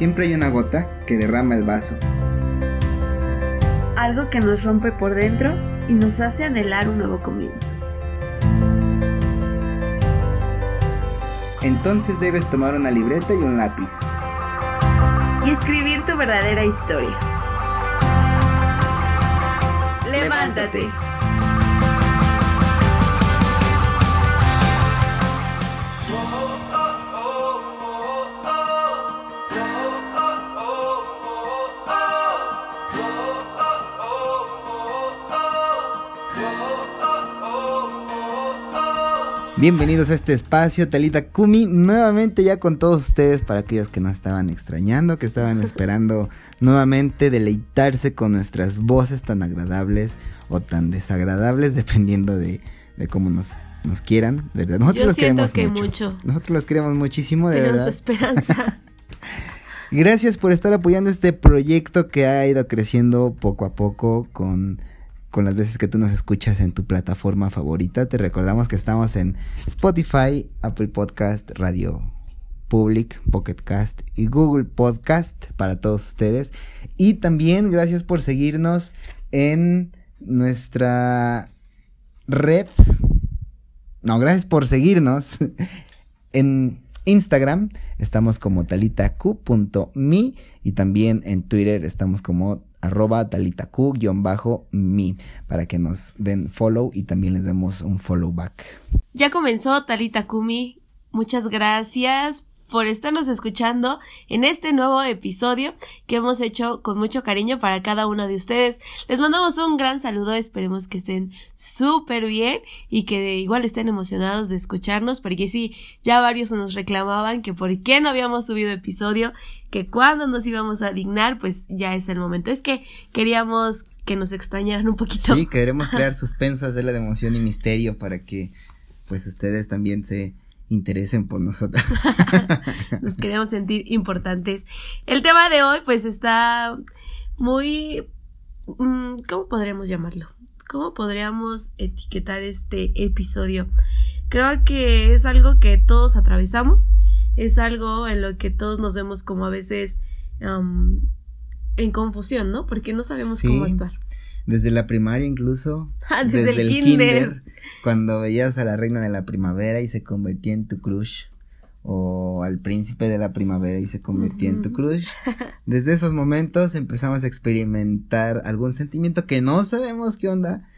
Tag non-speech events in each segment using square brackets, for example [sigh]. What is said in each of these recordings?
siempre hay una gota que derrama el vaso. Algo que nos rompe por dentro y nos hace anhelar un nuevo comienzo. Entonces debes tomar una libreta y un lápiz. Y escribir tu verdadera historia. Levántate. Bienvenidos a este espacio, Talita Kumi, nuevamente ya con todos ustedes, para aquellos que nos estaban extrañando, que estaban [laughs] esperando nuevamente deleitarse con nuestras voces tan agradables o tan desagradables, dependiendo de, cómo nos, nos quieran, ¿verdad? Nosotros los queremos que mucho. Nosotros los queremos muchísimo, de Tenemos verdad. esperanza. [laughs] Gracias por estar apoyando este proyecto que ha ido creciendo poco a poco con con las veces que tú nos escuchas en tu plataforma favorita. Te recordamos que estamos en Spotify, Apple Podcast, Radio Public, Pocket Cast y Google Podcast para todos ustedes. Y también gracias por seguirnos en nuestra red. No, gracias por seguirnos [laughs] en Instagram. Estamos como talitacu.me y también en Twitter estamos como arroba talitaku-mi para que nos den follow y también les demos un follow back. Ya comenzó Talitakumi. Muchas gracias por estarnos escuchando en este nuevo episodio que hemos hecho con mucho cariño para cada uno de ustedes. Les mandamos un gran saludo, esperemos que estén súper bien y que igual estén emocionados de escucharnos, porque sí, ya varios nos reclamaban que por qué no habíamos subido episodio, que cuando nos íbamos a dignar, pues ya es el momento. Es que queríamos que nos extrañaran un poquito. Sí, queremos crear [laughs] suspenso, hacerle de emoción y misterio para que pues ustedes también se interesen por nosotros. [laughs] Nos queremos sentir importantes. El tema de hoy pues está muy... Mm, ¿Cómo podríamos llamarlo? ¿Cómo podríamos etiquetar este episodio? Creo que es algo que todos atravesamos, es algo en lo que todos nos vemos como a veces en confusión, ¿no? Porque no sabemos cómo actuar. Desde la primaria incluso. Ah, desde, el, kinder cuando veías a la reina de la primavera y se convertía en tu crush o al príncipe de la primavera y se convertía en tu crush. Desde esos momentos empezamos a experimentar algún sentimiento que no sabemos qué onda,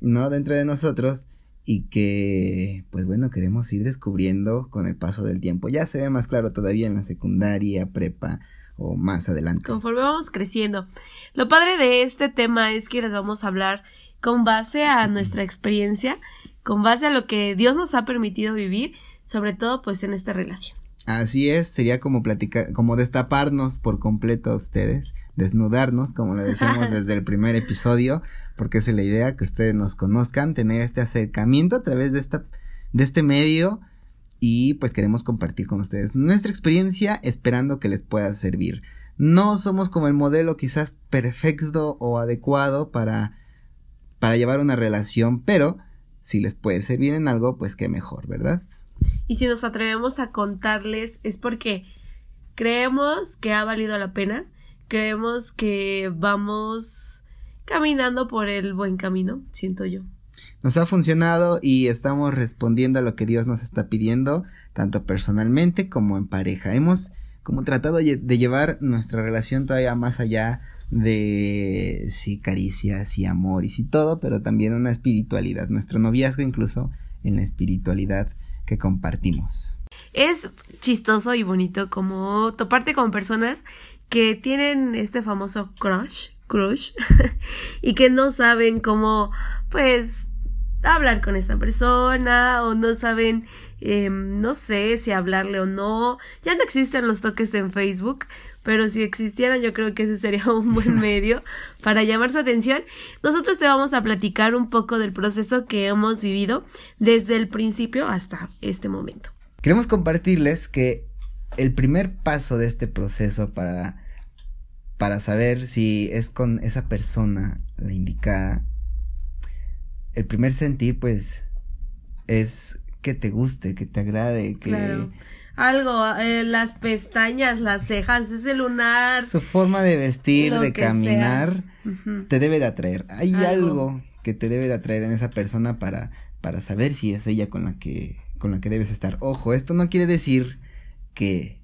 ¿no? Dentro de nosotros y que, pues bueno, queremos ir descubriendo con el paso del tiempo. Ya se ve más claro todavía en la secundaria, prepa o más adelante. Conforme vamos creciendo. Lo padre de este tema es que les vamos a hablar con base a nuestra experiencia, con base a lo que Dios nos ha permitido vivir, sobre todo pues en esta relación. Así es, sería como platicar, como destaparnos por completo a ustedes, desnudarnos, como lo decíamos [laughs] desde el primer episodio, porque es la idea que ustedes nos conozcan, tener este acercamiento a través de esta, de este medio y pues queremos compartir con ustedes nuestra experiencia esperando que les pueda servir. No somos como el modelo quizás perfecto o adecuado para para llevar una relación, pero si les puede servir en algo, pues qué mejor, ¿verdad? Y si nos atrevemos a contarles es porque creemos que ha valido la pena, creemos que vamos caminando por el buen camino, siento yo. Nos ha funcionado y estamos respondiendo a lo que Dios nos está pidiendo, tanto personalmente como en pareja. Hemos como tratado de llevar nuestra relación todavía más allá de sí caricias y amor y sí todo, pero también una espiritualidad, nuestro noviazgo incluso en la espiritualidad que compartimos. Es chistoso y bonito como toparte con personas que tienen este famoso crush, crush, [laughs] y que no saben cómo, pues, hablar con esta persona o no saben, em, no sé si hablarle o no. Ya no existen los toques en Facebook, pero si existieran yo creo que ese sería [laughs] un buen medio para llamar su atención. Nosotros te vamos a platicar un poco del proceso que hemos vivido desde el principio hasta este momento. Queremos compartirles que el primer paso de este proceso para para saber si es con esa persona la indicada el primer sentir, pues, es que te guste, que te agrade, que... algo, eh, las pestañas, las cejas, ese lunar. Su forma de vestir, de caminar, te debe de atraer. Hay algo. que te debe de atraer en esa persona para, para saber si es ella con la que, con la que debes estar. Ojo, esto no quiere decir que,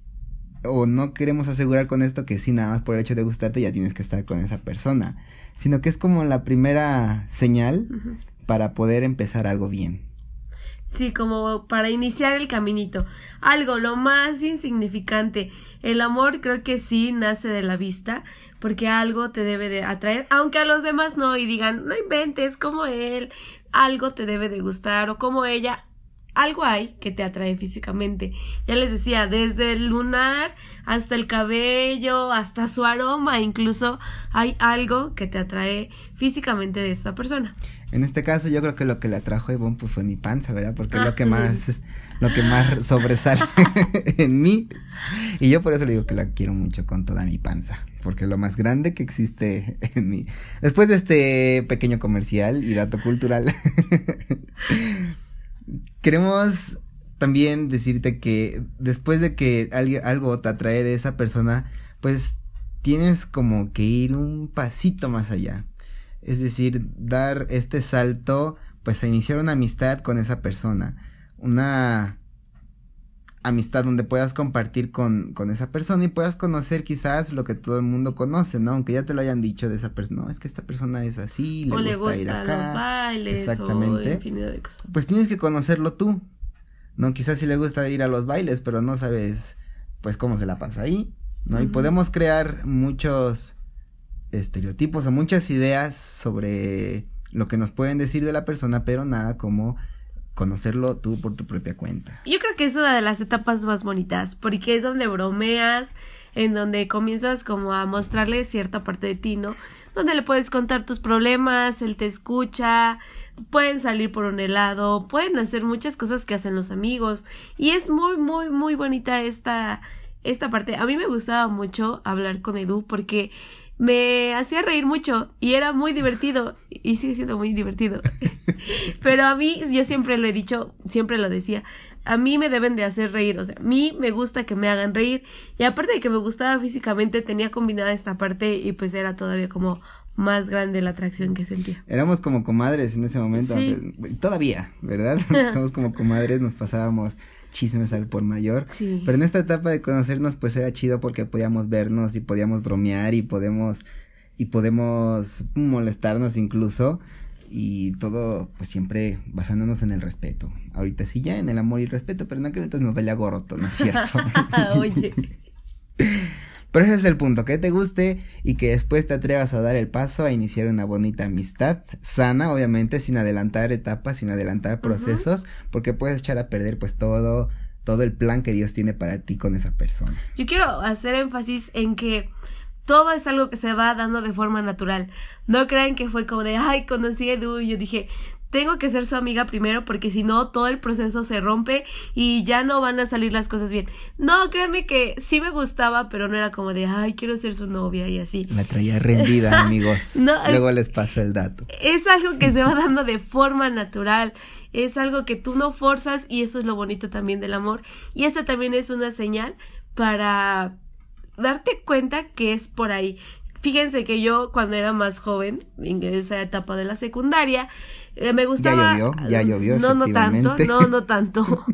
o no queremos asegurar con esto que sí, nada más por el hecho de gustarte ya tienes que estar con esa persona, sino que es como la primera señal para poder empezar algo bien. Sí, como para iniciar el caminito. Algo, lo más insignificante. El amor creo que sí nace de la vista, porque algo te debe de atraer, aunque a los demás no, y digan, no inventes como él, algo te debe de gustar, o como ella, algo hay que te atrae físicamente. Ya les decía, desde el lunar hasta el cabello, hasta su aroma, incluso hay algo que te atrae físicamente de esta persona. En este caso yo creo que lo que le atrajo a Ivonne pues fue mi panza, ¿verdad? Porque es lo que más, lo que más [laughs] sobresale [laughs] en mí. Y yo por eso le digo que la quiero mucho con toda mi panza. Porque es lo más grande que existe en mí. Después de este pequeño comercial y dato cultural, [laughs] queremos también decirte que después de que algo te atrae de esa persona, pues tienes como que ir un pasito más allá es decir, dar este salto, pues a iniciar una amistad con esa persona, una amistad donde puedas compartir con, con esa persona y puedas conocer quizás lo que todo el mundo conoce, ¿no? Aunque ya te lo hayan dicho de esa persona, no, es que esta persona es así, le, gusta, ir acá. Los bailes, exactamente. de cosas. Pues tienes que conocerlo tú, ¿no? Quizás sí le gusta ir a los bailes, pero no sabes, pues, cómo se la pasa ahí, ¿no? Y podemos crear muchos estereotipos o muchas ideas sobre lo que nos pueden decir de la persona, pero nada como conocerlo tú por tu propia cuenta. Yo creo que es una de las etapas más bonitas, porque es donde bromeas, en donde comienzas como a mostrarle cierta parte de ti, ¿no? Donde le puedes contar tus problemas, él te escucha, pueden salir por un helado, pueden hacer muchas cosas que hacen los amigos, y es muy, muy, muy bonita esta, esta parte. A mí me gustaba mucho hablar con Edu porque me hacía reír mucho y era muy divertido y sigue siendo muy divertido. [laughs] Pero a mí, yo siempre lo he dicho, siempre lo decía, a mí me deben de hacer reír, o sea, a mí me gusta que me hagan reír y aparte de que me gustaba físicamente, tenía combinada esta parte y pues era todavía como más grande la atracción que sentía. Éramos como comadres en ese momento, todavía, ¿verdad? [laughs] Somos como comadres, nos pasábamos chismes al por mayor. Sí. Pero en esta etapa de conocernos, pues era chido porque podíamos vernos y podíamos bromear y podemos, y podemos molestarnos incluso. Y todo, pues siempre basándonos en el respeto. Ahorita sí ya en el amor y el respeto, pero en aquel entonces nos valía gorro, ¿no es cierto? [laughs] Oye. [laughs] Pero ese es el punto, que te guste y que después te atrevas a dar el paso a iniciar una bonita amistad, sana, obviamente, sin adelantar etapas, sin adelantar procesos, porque puedes echar a perder pues todo, todo el plan que Dios tiene para ti con esa persona. Yo quiero hacer énfasis en que todo es algo que se va dando de forma natural. No crean que fue como de, ay, conocí a Edu y yo dije, tengo que ser su amiga primero porque si no todo el proceso se rompe y ya no van a salir las cosas bien. No, créanme que sí me gustaba, pero no era como de, ay, quiero ser su novia y así. La traía rendida, [laughs] amigos. Luego les paso el dato. Es algo que se va dando de forma natural. Es algo que tú no forzas y eso es lo bonito también del amor. Y esta también es una señal para darte cuenta que es por ahí. Fíjense que yo cuando era más joven, en esa etapa de la secundaria, eh, me gustaba. Ya llovió, ya llovió. No, no tanto, no, no tanto.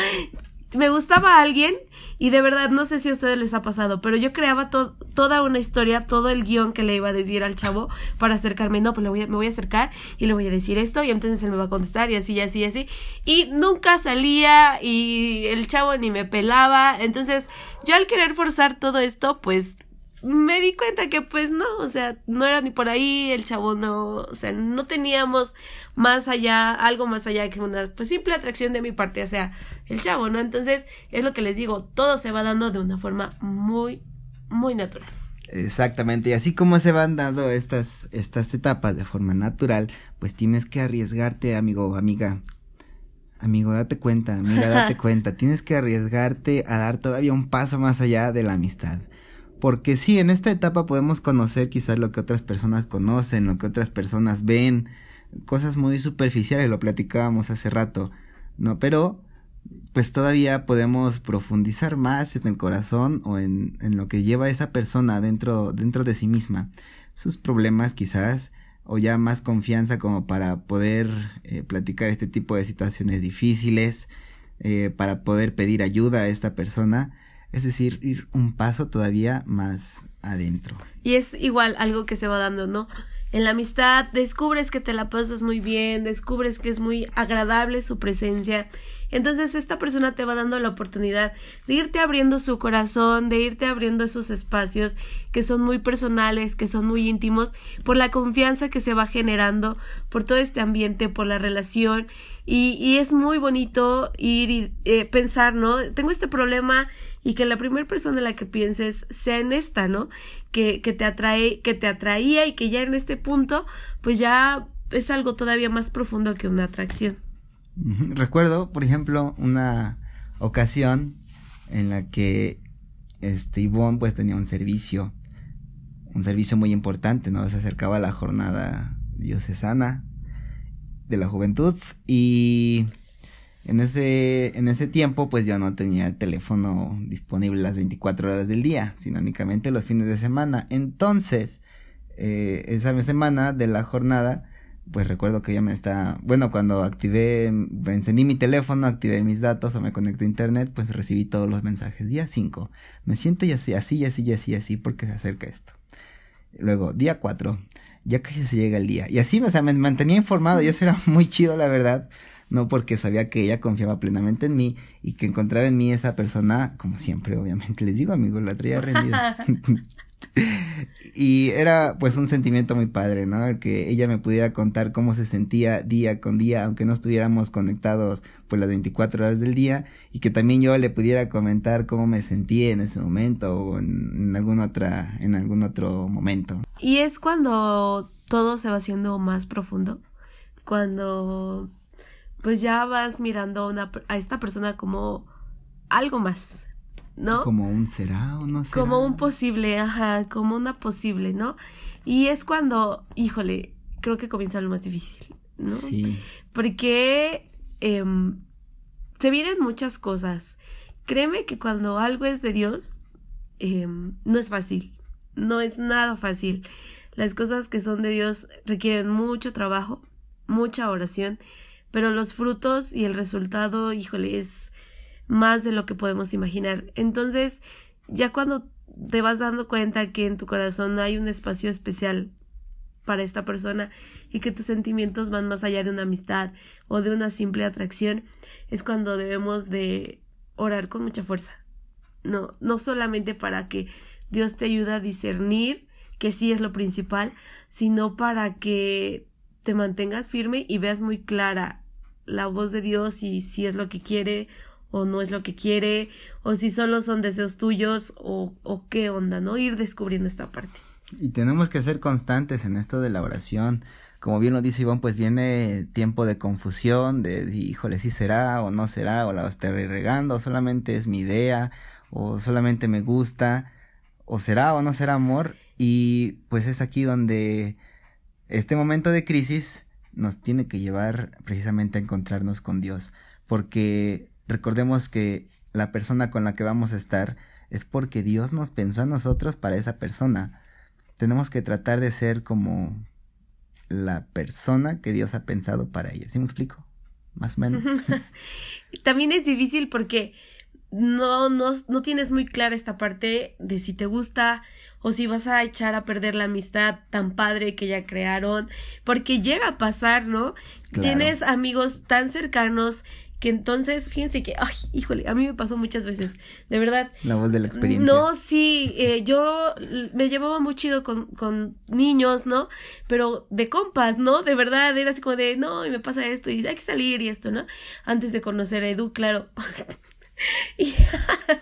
[laughs] me gustaba alguien y de verdad no sé si a ustedes les ha pasado, pero yo creaba toda una historia, todo el guion que le iba a decir al chavo para acercarme. No, pues le voy a, me voy a acercar y le voy a decir esto y entonces él me va a contestar y así, y así, y así. Y nunca salía y el chavo ni me pelaba. Entonces yo al querer forzar todo esto, pues me di cuenta que pues no, o sea, no era ni por ahí, el chavo no, o sea, no teníamos más allá, algo más allá que una pues simple atracción de mi parte hacia el chavo, ¿no? Entonces, es lo que les digo, todo se va dando de una forma muy, muy natural. Exactamente, y así como se van dando estas, estas etapas de forma natural, pues tienes que arriesgarte, amigo o amiga. Amigo, date cuenta, amiga, date [laughs] cuenta, tienes que arriesgarte a dar todavía un paso más allá de la amistad porque sí, en esta etapa podemos conocer quizás lo que otras personas conocen, lo que otras personas ven, cosas muy superficiales, lo platicábamos hace rato, ¿no? Pero pues todavía podemos profundizar más en el corazón o en, en lo que lleva esa persona dentro, dentro de sí misma. Sus problemas quizás, o ya más confianza como para poder eh, platicar este tipo de situaciones difíciles, eh, para poder pedir ayuda a esta persona, es decir, ir un paso todavía más adentro. Y es igual algo que se va dando, ¿no? En la amistad descubres que te la pasas muy bien, descubres que es muy agradable su presencia. Entonces esta persona te va dando la oportunidad de irte abriendo su corazón, de irte abriendo esos espacios que son muy personales, que son muy íntimos, por la confianza que se va generando, por todo este ambiente, por la relación. Y, es muy bonito ir y eh, pensar, ¿no? Tengo este problema y que la primera persona en la que pienses sea en esta, ¿no? Que, que te atrae, que te atraía y que ya en este punto, pues ya es algo todavía más profundo que una atracción. Recuerdo, por ejemplo, una ocasión en la que este Ivonne pues tenía un servicio, un servicio muy importante, ¿no? Se acercaba la jornada diocesana de la juventud y en ese, en ese tiempo, pues yo no tenía el teléfono disponible las 24 horas del día, sino únicamente los fines de semana. Entonces, eh, esa semana de la jornada, pues recuerdo que ya me está, bueno, cuando activé, encendí mi teléfono, activé mis datos o me conecté a internet, pues recibí todos los mensajes. Día 5, me siento y así, así, así, así, así, porque se acerca esto. Luego, día 4, ya casi se llega el día. Y así, o sea, me mantenía informado y eso era [laughs] muy chido, la verdad no porque sabía que ella confiaba plenamente en mí y que encontraba en mí esa persona, como siempre, obviamente les digo, amigo, la traía rendida. [laughs] y era pues un sentimiento muy padre, ¿no? El que ella me pudiera contar cómo se sentía día con día, aunque no estuviéramos conectados pues las 24 horas del día, y que también yo le pudiera comentar cómo me sentía en ese momento o en, en algún otra, en algún otro momento. Y es cuando todo se va haciendo más profundo, cuando pues ya vas mirando una, a esta persona como algo más, ¿no? Como un será o no será. Como un posible, ajá, como una posible, ¿no? Y es cuando, híjole, creo que comienza lo más difícil, ¿no? Sí. Porque em, se vienen muchas cosas. Créeme que cuando algo es de Dios, em, no es fácil, no es nada fácil. Las cosas que son de Dios requieren mucho trabajo, mucha oración pero los frutos y el resultado, híjole, es más de lo que podemos imaginar. Entonces, ya cuando te vas dando cuenta que en tu corazón hay un espacio especial para esta persona y que tus sentimientos van más allá de una amistad o de una simple atracción, es cuando debemos de orar con mucha fuerza. No, no solamente para que Dios te ayude a discernir, que sí es lo principal, sino para que te mantengas firme y veas muy clara la voz de Dios y si es lo que quiere o no es lo que quiere, o si solo son deseos tuyos, o, o qué onda, ¿no? Ir descubriendo esta parte. Y tenemos que ser constantes en esto de la oración. Como bien lo dice Iván, pues viene tiempo de confusión, de híjole, si será o no será, o la estoy regando, o solamente es mi idea, o solamente me gusta, o será o no será amor. Y pues es aquí donde este momento de crisis nos tiene que llevar precisamente a encontrarnos con Dios, porque recordemos que la persona con la que vamos a estar es porque Dios nos pensó a nosotros para esa persona. Tenemos que tratar de ser como la persona que Dios ha pensado para ella. ¿Sí me explico? Más o menos. [laughs] También es difícil porque no, no, no tienes muy clara esta parte de si te gusta o si vas a echar a perder la amistad tan padre que ya crearon, porque llega a pasar, ¿no? Tienes amigos tan cercanos que entonces, fíjense que, ay, híjole, a mí me pasó muchas veces, de verdad. La voz de la experiencia. No, sí, eh, yo me llevaba muy chido con, con niños, ¿no? Pero de compas, ¿no? De verdad, era así como de, no, y me pasa esto, y hay que salir y esto, ¿no? Antes de conocer a Edu, claro. [laughs] y,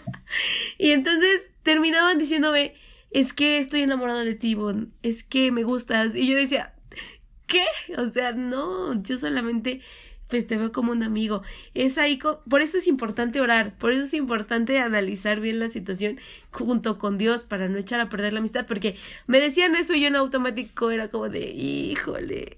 [laughs] y entonces terminaban diciéndome, es que estoy enamorada de ti, Bon, es que me gustas. Y yo decía, ¿qué? O sea, no, yo solamente pues te veo como un amigo. Es ahí, por eso es importante orar, por eso es importante analizar bien la situación junto con Dios para no echar a perder la amistad, porque me decían eso y yo en automático era como de, híjole,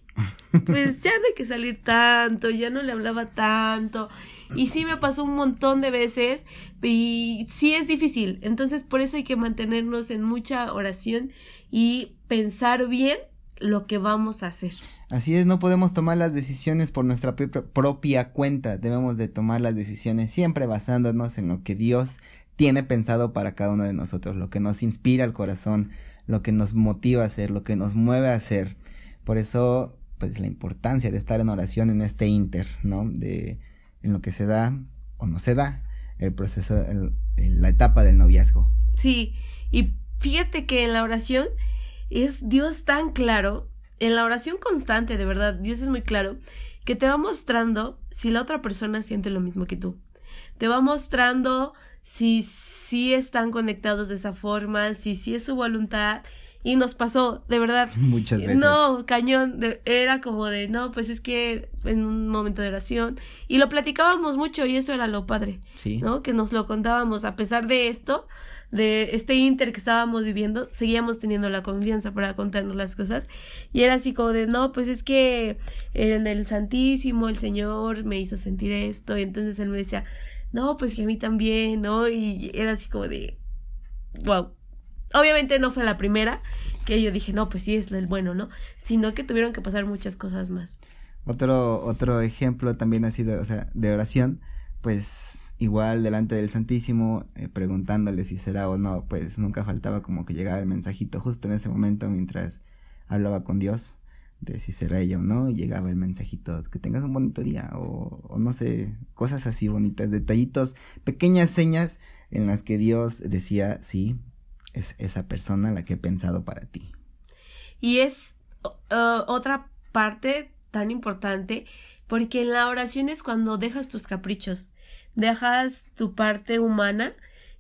pues ya no hay que salir tanto, ya no le hablaba tanto. Y sí me pasó un montón de veces y sí es difícil. Entonces por eso hay que mantenernos en mucha oración y pensar bien lo que vamos a hacer. Así es, no podemos tomar las decisiones por nuestra propia cuenta, debemos de tomar las decisiones siempre basándonos en lo que Dios tiene pensado para cada uno de nosotros, lo que nos inspira al corazón, lo que nos motiva a hacer, lo que nos mueve a hacer. Por eso, pues la importancia de estar en oración en este inter, ¿no? De en lo que se da o no se da el proceso, la etapa del noviazgo. Sí, y fíjate que en la oración es Dios tan claro, en la oración constante, de verdad, Dios es muy claro, que te va mostrando si la otra persona siente lo mismo que tú. Te va mostrando si sí están conectados de esa forma, si sí es su voluntad. Y nos pasó, de verdad. [laughs] Muchas veces. No, cañón. era como de, no, pues es que en un momento de oración. Y lo platicábamos mucho y eso era lo padre. Sí. ¿No? Que nos lo contábamos. A pesar de esto, de este inter que estábamos viviendo, seguíamos teniendo la confianza para contarnos las cosas. Y era así como de, no, pues es que en el Santísimo el Señor me hizo sentir esto. Y entonces él me decía, no, pues que a mí también, ¿no? Y era así como de, wow. Obviamente no fue la primera que yo dije, no, pues sí es el bueno, ¿no? Sino que tuvieron que pasar muchas cosas más. Otro, otro ejemplo también ha sido, o sea, de oración, pues igual delante del Santísimo, eh, preguntándole si será o no, pues nunca faltaba como que llegaba el mensajito justo en ese momento mientras hablaba con Dios de si será ella o no, y llegaba el mensajito, que tengas un bonito día, o, no sé, cosas así bonitas, detallitos, pequeñas señas en las que Dios decía, sí, es esa persona la que he pensado para ti. Y es otra parte tan importante, porque en la oración es cuando dejas tus caprichos, dejas tu parte humana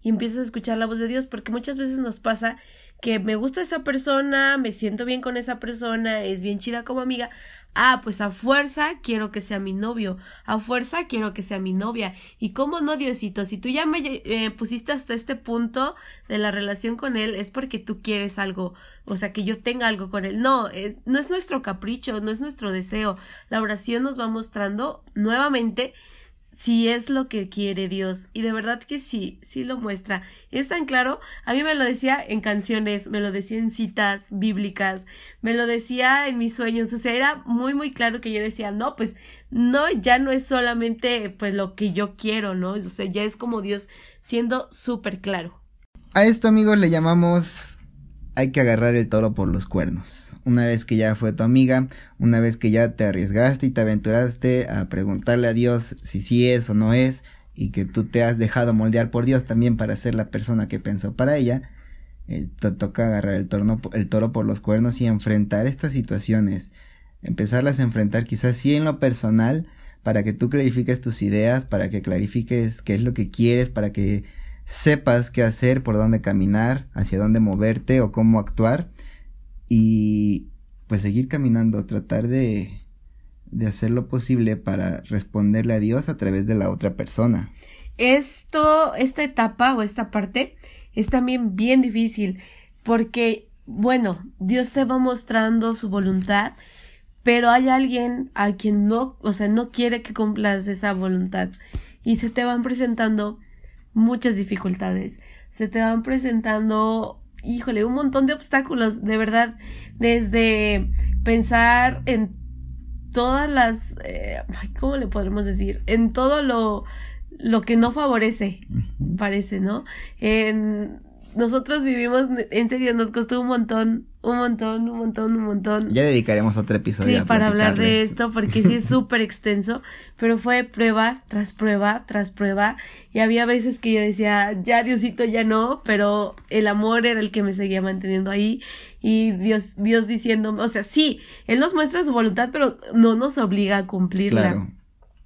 y empiezas a escuchar la voz de Dios, porque muchas veces nos pasa que me gusta esa persona, me siento bien con esa persona, es bien chida como amiga. Ah, pues a fuerza quiero que sea mi novio, a fuerza quiero que sea mi novia. Y cómo no, Diosito, si tú ya me eh, pusiste hasta este punto de la relación con él, es porque tú quieres algo, o sea, que yo tenga algo con él. No, es, no es nuestro capricho, no es nuestro deseo. La oración nos va mostrando nuevamente si es lo que quiere Dios. Y de verdad que sí, sí lo muestra. Es tan claro. A mí me lo decía en canciones, me lo decía en citas bíblicas, me lo decía en mis sueños. O sea, era muy, muy claro que yo decía, no, pues no, ya no es solamente pues lo que yo quiero, ¿no? O sea, ya es como Dios siendo súper claro. A esto, amigos, le llamamos hay que agarrar el toro por los cuernos. Una vez que ya fue tu amiga, una vez que ya te arriesgaste y te aventuraste a preguntarle a Dios si sí es o no es, y que tú te has dejado moldear por Dios también para ser la persona que pensó para ella, eh, te toca agarrar el, el toro por los cuernos y enfrentar estas situaciones. Empezarlas a enfrentar quizás sí en lo personal, para que tú clarifiques tus ideas, para que clarifiques qué es lo que quieres, para que sepas qué hacer, por dónde caminar, hacia dónde moverte o cómo actuar y pues seguir caminando, tratar de, de hacer lo posible para responderle a Dios a través de la otra persona. Esto, esta etapa o esta parte es también bien difícil porque, bueno, Dios te va mostrando su voluntad, pero hay alguien a quien no, o sea, no quiere que cumplas esa voluntad y se te van presentando muchas dificultades. Se te van presentando, híjole, un montón de obstáculos, de verdad, desde pensar en todas las, eh, ¿cómo le podremos decir? En todo lo, lo que no favorece, parece, ¿no? En nosotros vivimos, en serio, nos costó un montón, un montón, un montón, un montón. Ya dedicaremos otro episodio. Sí, para hablar de esto, porque sí es [laughs] súper extenso, pero fue prueba tras prueba tras prueba, y había veces que yo decía, ya Diosito, ya no, pero el amor era el que me seguía manteniendo ahí, y Dios, Dios diciendo, o sea, sí, Él nos muestra su voluntad, pero no nos obliga a cumplirla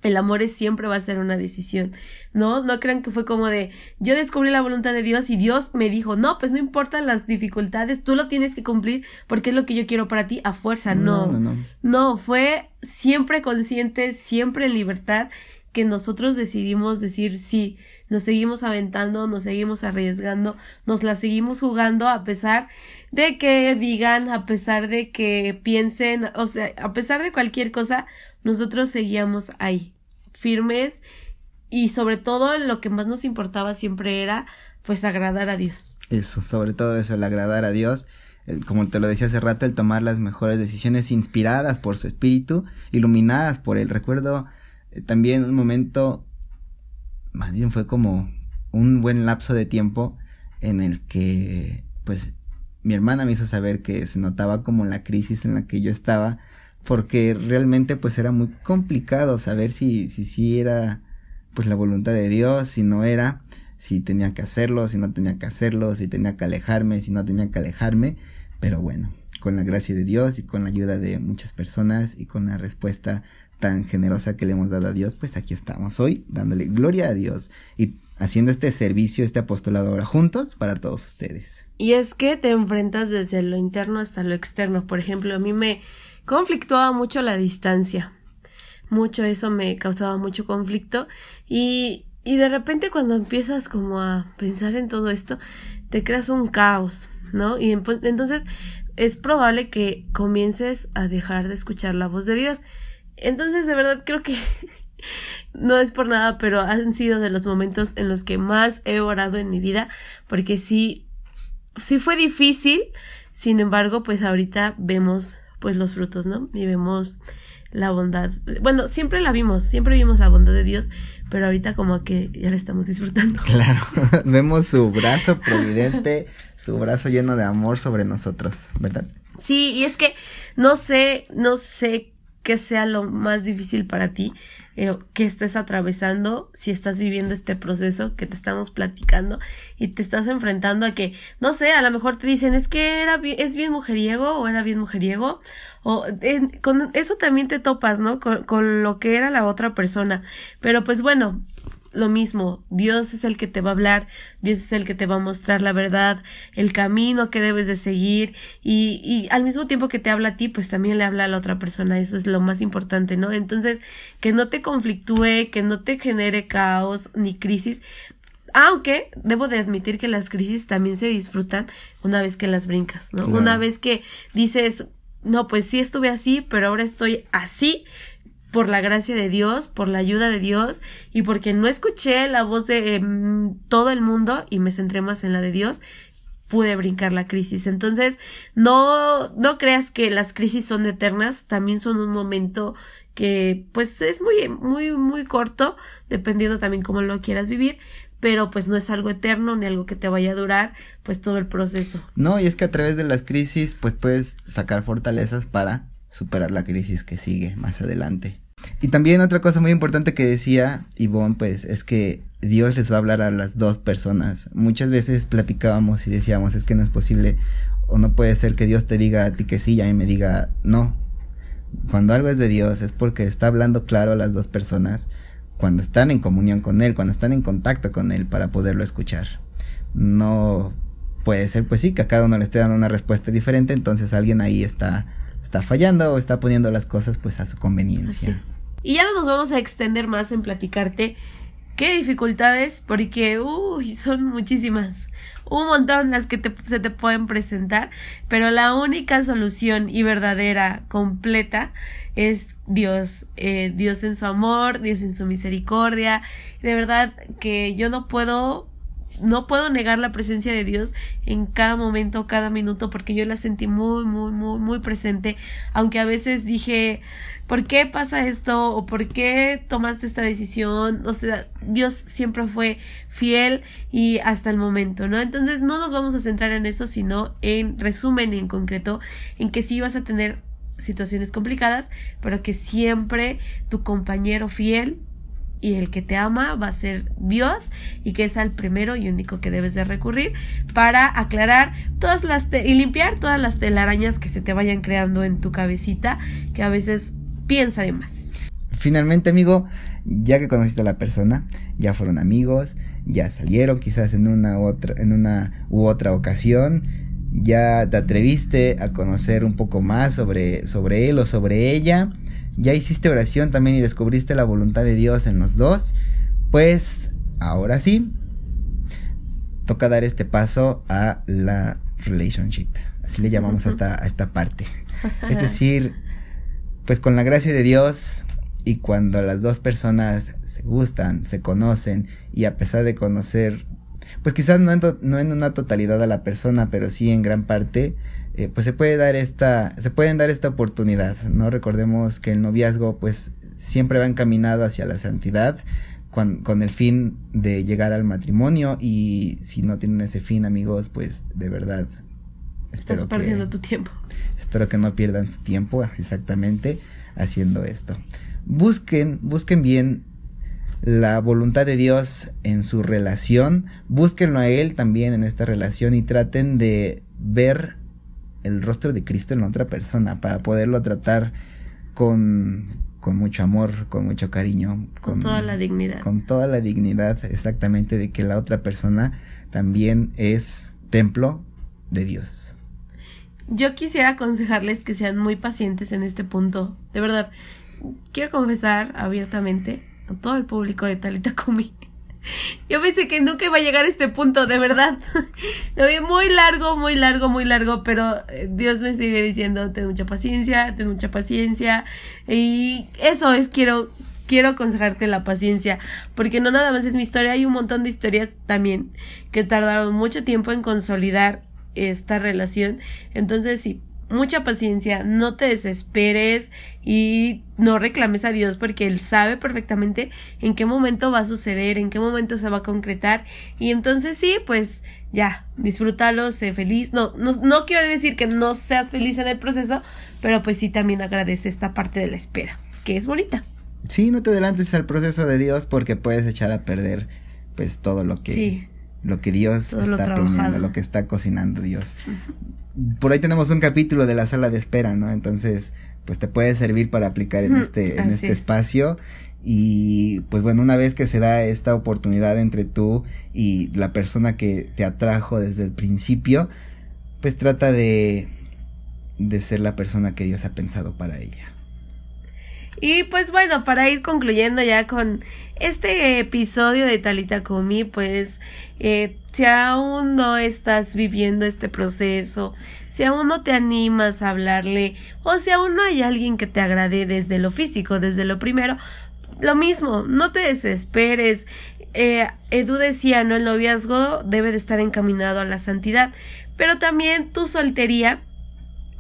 el amor es, siempre va a ser una decisión, ¿no? No crean que fue como de, yo descubrí la voluntad de Dios y Dios me dijo, no, pues no importan las dificultades, tú lo tienes que cumplir porque es lo que yo quiero para ti a fuerza, no. No, no, no. fue siempre consciente, siempre en libertad que nosotros decidimos decir sí, nos seguimos aventando, nos seguimos arriesgando, nos la seguimos jugando a pesar de que digan, a pesar de que piensen, o sea, a pesar de cualquier cosa, nosotros seguíamos ahí, firmes y sobre todo lo que más nos importaba siempre era pues agradar a Dios. Eso, sobre todo eso, el agradar a Dios, el, como te lo decía hace rato, el tomar las mejores decisiones inspiradas por su espíritu, iluminadas por él. Recuerdo eh, también un momento, más bien fue como un buen lapso de tiempo en el que pues mi hermana me hizo saber que se notaba como la crisis en la que yo estaba porque realmente pues era muy complicado saber si si si era pues la voluntad de Dios, si no era, si tenía que hacerlo, si no tenía que hacerlo, si tenía que alejarme, si no tenía que alejarme, pero bueno, con la gracia de Dios y con la ayuda de muchas personas y con la respuesta tan generosa que le hemos dado a Dios, pues aquí estamos hoy dándole gloria a Dios y haciendo este servicio, este apostolado ahora juntos para todos ustedes. Y es que te enfrentas desde lo interno hasta lo externo. Por ejemplo, a mí me conflictuaba mucho la distancia mucho, eso me causaba mucho conflicto y, y de repente cuando empiezas como a pensar en todo esto, te creas un caos, ¿no? Y entonces es probable que comiences a dejar de escuchar la voz de Dios. Entonces, de verdad, creo que [laughs] no es por nada, pero han sido de los momentos en los que más he orado en mi vida, porque sí, sí fue difícil, sin embargo, pues ahorita vemos pues los frutos, ¿no? Y vemos la bondad. Bueno, siempre la vimos, siempre vimos la bondad de Dios, pero ahorita como que ya la estamos disfrutando. [laughs] Claro, [laughs] vemos su brazo providente, su brazo lleno de amor sobre nosotros, ¿verdad? Sí, y es que no sé, no sé qué sea lo más difícil para ti eh, que estés atravesando, si estás viviendo este proceso que te estamos platicando y te estás enfrentando a que, no sé, a lo mejor te dicen es que era es bien mujeriego o era bien mujeriego o con eso también te topas, ¿no? Con lo que era la otra persona. Pero pues bueno, lo mismo, Dios es el que te va a hablar, Dios es el que te va a mostrar la verdad, el camino que debes de seguir y, y al mismo tiempo que te habla a ti, pues también le habla a la otra persona, eso es lo más importante, ¿no? Entonces, que no te conflictúe, que no te genere caos ni crisis, aunque debo de admitir que las crisis también se disfrutan una vez que las brincas, ¿no? Una vez que dices, no, pues sí estuve así, pero ahora estoy así por la gracia de Dios, por la ayuda de Dios y porque no escuché la voz de em, todo el mundo y me centré más en la de Dios, pude brincar la crisis. Entonces, no, no creas que las crisis son eternas, también son un momento que pues es muy, muy, muy corto, dependiendo también cómo lo quieras vivir, pero pues no es algo eterno ni algo que te vaya a durar pues todo el proceso. No, y es que a través de las crisis pues puedes sacar fortalezas para superar la crisis que sigue más adelante. Y también otra cosa muy importante que decía Ivonne pues es que Dios les va a hablar a las dos personas. Muchas veces platicábamos y decíamos es que no es posible o no puede ser que Dios te diga a ti que sí y a mí me diga no. Cuando algo es de Dios es porque está hablando claro a las dos personas cuando están en comunión con Él, cuando están en contacto con Él para poderlo escuchar. No puede ser, pues sí, que a cada uno le esté dando una respuesta diferente, entonces alguien ahí está, está fallando o está poniendo las cosas pues a su conveniencia. Y ya no nos vamos a extender más en platicarte qué dificultades, porque uy, son muchísimas, un montón las que se te pueden presentar, pero la única solución y verdadera, completa, es Dios, eh, Dios en su amor, Dios en su misericordia. De verdad que yo no puedo no puedo negar la presencia de Dios en cada momento, cada minuto, porque yo la sentí muy, muy, muy, muy presente, aunque a veces dije, ¿por qué pasa esto? ¿O por qué tomaste esta decisión? O sea, Dios siempre fue fiel y hasta el momento, ¿no? Entonces no nos vamos a centrar en eso, sino en resumen en concreto, en que sí vas a tener situaciones complicadas, pero que siempre tu compañero fiel y el que te ama va a ser Dios y que es al primero y único que debes de recurrir para aclarar todas las y limpiar todas las telarañas que se te vayan creando en tu cabecita que a veces piensa de más. Finalmente, amigo, ya que conociste a la persona, ya fueron amigos, ya salieron quizás en una otra en una u otra ocasión, ya te atreviste a conocer un poco más sobre sobre él o sobre ella ya hiciste oración también y descubriste la voluntad de Dios en los dos, pues ahora sí, toca dar este paso a la relationship. Así le llamamos a esta, a esta parte. [laughs] Es decir, pues con la gracia de Dios Y cuando las dos personas se gustan, se conocen y a pesar de conocer, pues quizás no en, no en una totalidad a la persona, pero sí en gran parte, eh, pues se puede dar esta, se pueden dar esta oportunidad, ¿no? Recordemos que el noviazgo pues siempre va encaminado hacia la santidad con, con, el fin de llegar al matrimonio y si no tienen ese fin amigos pues de verdad espero Estás perdiendo tu tiempo. Espero que no pierdan su tiempo exactamente haciendo esto. Busquen, busquen bien la voluntad de Dios en su relación, búsquenlo a Él también en esta relación y traten de ver el rostro de Cristo en la otra persona para poderlo tratar con, con mucho amor, con mucho cariño. Con, toda la dignidad. Con toda la dignidad exactamente de que la otra persona también es templo de Dios. Yo quisiera aconsejarles que sean muy pacientes en este punto. De verdad, quiero confesar abiertamente a todo el público de Talita Kumi [laughs] yo pensé que nunca iba a llegar a este punto, de verdad. [laughs] Lo vi muy largo, muy largo, muy largo, pero eh, Dios me sigue diciendo, ten mucha paciencia, ten mucha paciencia. Y eso es, quiero, quiero aconsejarte la paciencia, porque no nada más es mi historia, hay un montón de historias también que tardaron mucho tiempo en consolidar esta relación. Entonces, sí, mucha paciencia, no te desesperes y no reclames a Dios porque Él sabe perfectamente en qué momento va a suceder, en qué momento se va a concretar y entonces sí, pues ya, disfrútalo, sé feliz. No, no, no quiero decir que no seas feliz en el proceso, pero pues sí también agradece esta parte de la espera, que es bonita. Sí, no te adelantes al proceso de Dios porque puedes echar a perder pues todo lo que... Lo que Dios está planeando, lo que está cocinando Dios por ahí tenemos un capítulo de la sala de espera, ¿no? Entonces, pues te puede servir para aplicar en este, en este espacio. Y pues bueno, una vez que se da esta oportunidad entre tú y la persona que te atrajo desde el principio, pues trata de, de ser la persona que Dios ha pensado para ella. Y pues bueno, para ir concluyendo ya con este episodio de Talita Kumi, pues eh, si aún no estás viviendo este proceso, si aún no te animas a hablarle, o si aún no hay alguien que te agrade desde lo físico, desde lo primero, lo mismo, no te desesperes. Eh, Edu decía, ¿no? El noviazgo debe de estar encaminado a la santidad, pero también tu soltería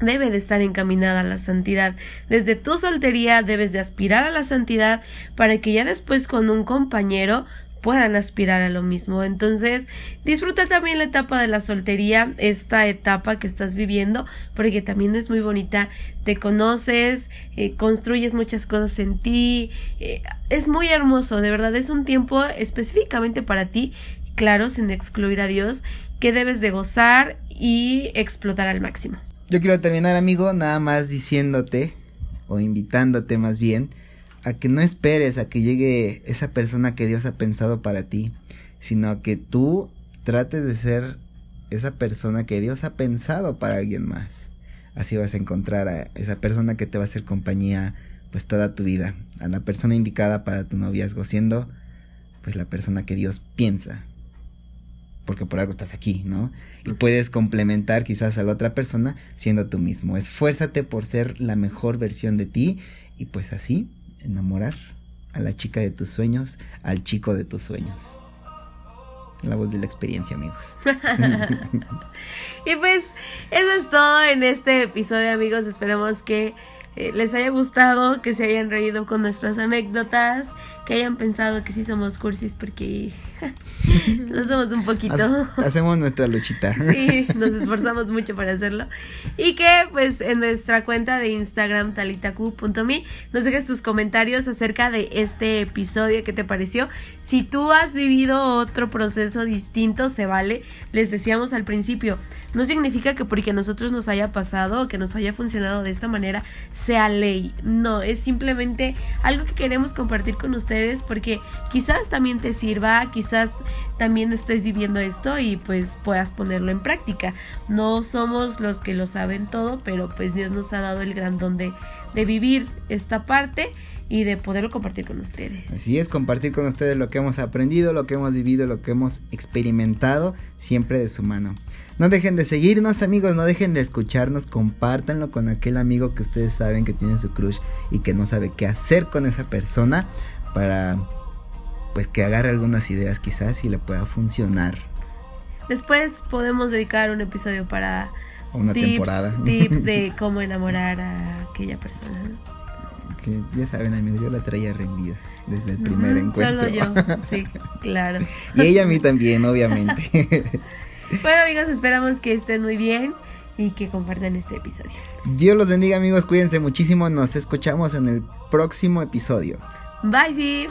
debe de estar encaminada a la santidad. Desde tu soltería debes de aspirar a la santidad para que ya después con un compañero puedan aspirar a lo mismo. Entonces, disfruta también la etapa de la soltería, esta etapa que estás viviendo, porque también es muy bonita. Te conoces, eh, construyes muchas cosas en ti. Eh, es muy hermoso, de verdad, es un tiempo específicamente para ti, claro, sin excluir a Dios, que debes de gozar y explotar al máximo. Yo quiero terminar, amigo, nada más diciéndote, o invitándote más bien, a que no esperes a que llegue esa persona que Dios ha pensado para ti, sino a que tú trates de ser esa persona que Dios ha pensado para alguien más. Así vas a encontrar a esa persona que te va a hacer compañía pues toda tu vida, a la persona indicada para tu noviazgo, siendo pues la persona que Dios piensa porque por algo estás aquí, ¿no? Y puedes complementar quizás a la otra persona siendo tú mismo. Esfuérzate por ser la mejor versión de ti y pues así enamorar a la chica de tus sueños, al chico de tus sueños. La voz de la experiencia, amigos. [laughs] y pues eso es todo en este episodio, amigos. Esperemos que eh, les haya gustado, que se hayan reído con nuestras anécdotas, que hayan pensado que sí somos cursis porque [laughs] lo somos un poquito. Hacemos nuestra luchita. [laughs] Sí, nos esforzamos mucho para hacerlo. Y que pues en nuestra cuenta de Instagram talitaku.me nos dejes tus comentarios acerca de este episodio, qué te pareció. Si tú has vivido otro proceso distinto, se vale. Les decíamos al principio, no significa que porque nosotros nos haya pasado o que nos haya funcionado de esta manera, sea ley. No, es simplemente algo que queremos compartir con ustedes porque quizás también te sirva, quizás también estés viviendo esto y pues puedas ponerlo en práctica. No somos los que lo saben todo, pero pues Dios nos ha dado el gran don de, de vivir esta parte y de poderlo compartir con ustedes. Así es, compartir con ustedes lo que hemos aprendido, lo que hemos vivido, lo que hemos experimentado, siempre de su mano. No dejen de seguirnos amigos, no dejen de escucharnos, compártanlo con aquel amigo que ustedes saben que tiene su crush y que no sabe qué hacer con esa persona para pues que agarre algunas ideas quizás y le pueda funcionar. Después podemos dedicar un episodio para una temporada. Tips de [laughs] cómo enamorar a aquella persona. Que ya saben amigos, yo la traía rendida desde el primer encuentro. Solo yo, [laughs] sí, claro. y ella a mí también, obviamente. [laughs] bueno amigos, esperamos que estén muy bien y que compartan este episodio. Dios los bendiga amigos, cuídense muchísimo, nos escuchamos en el próximo episodio. Bye.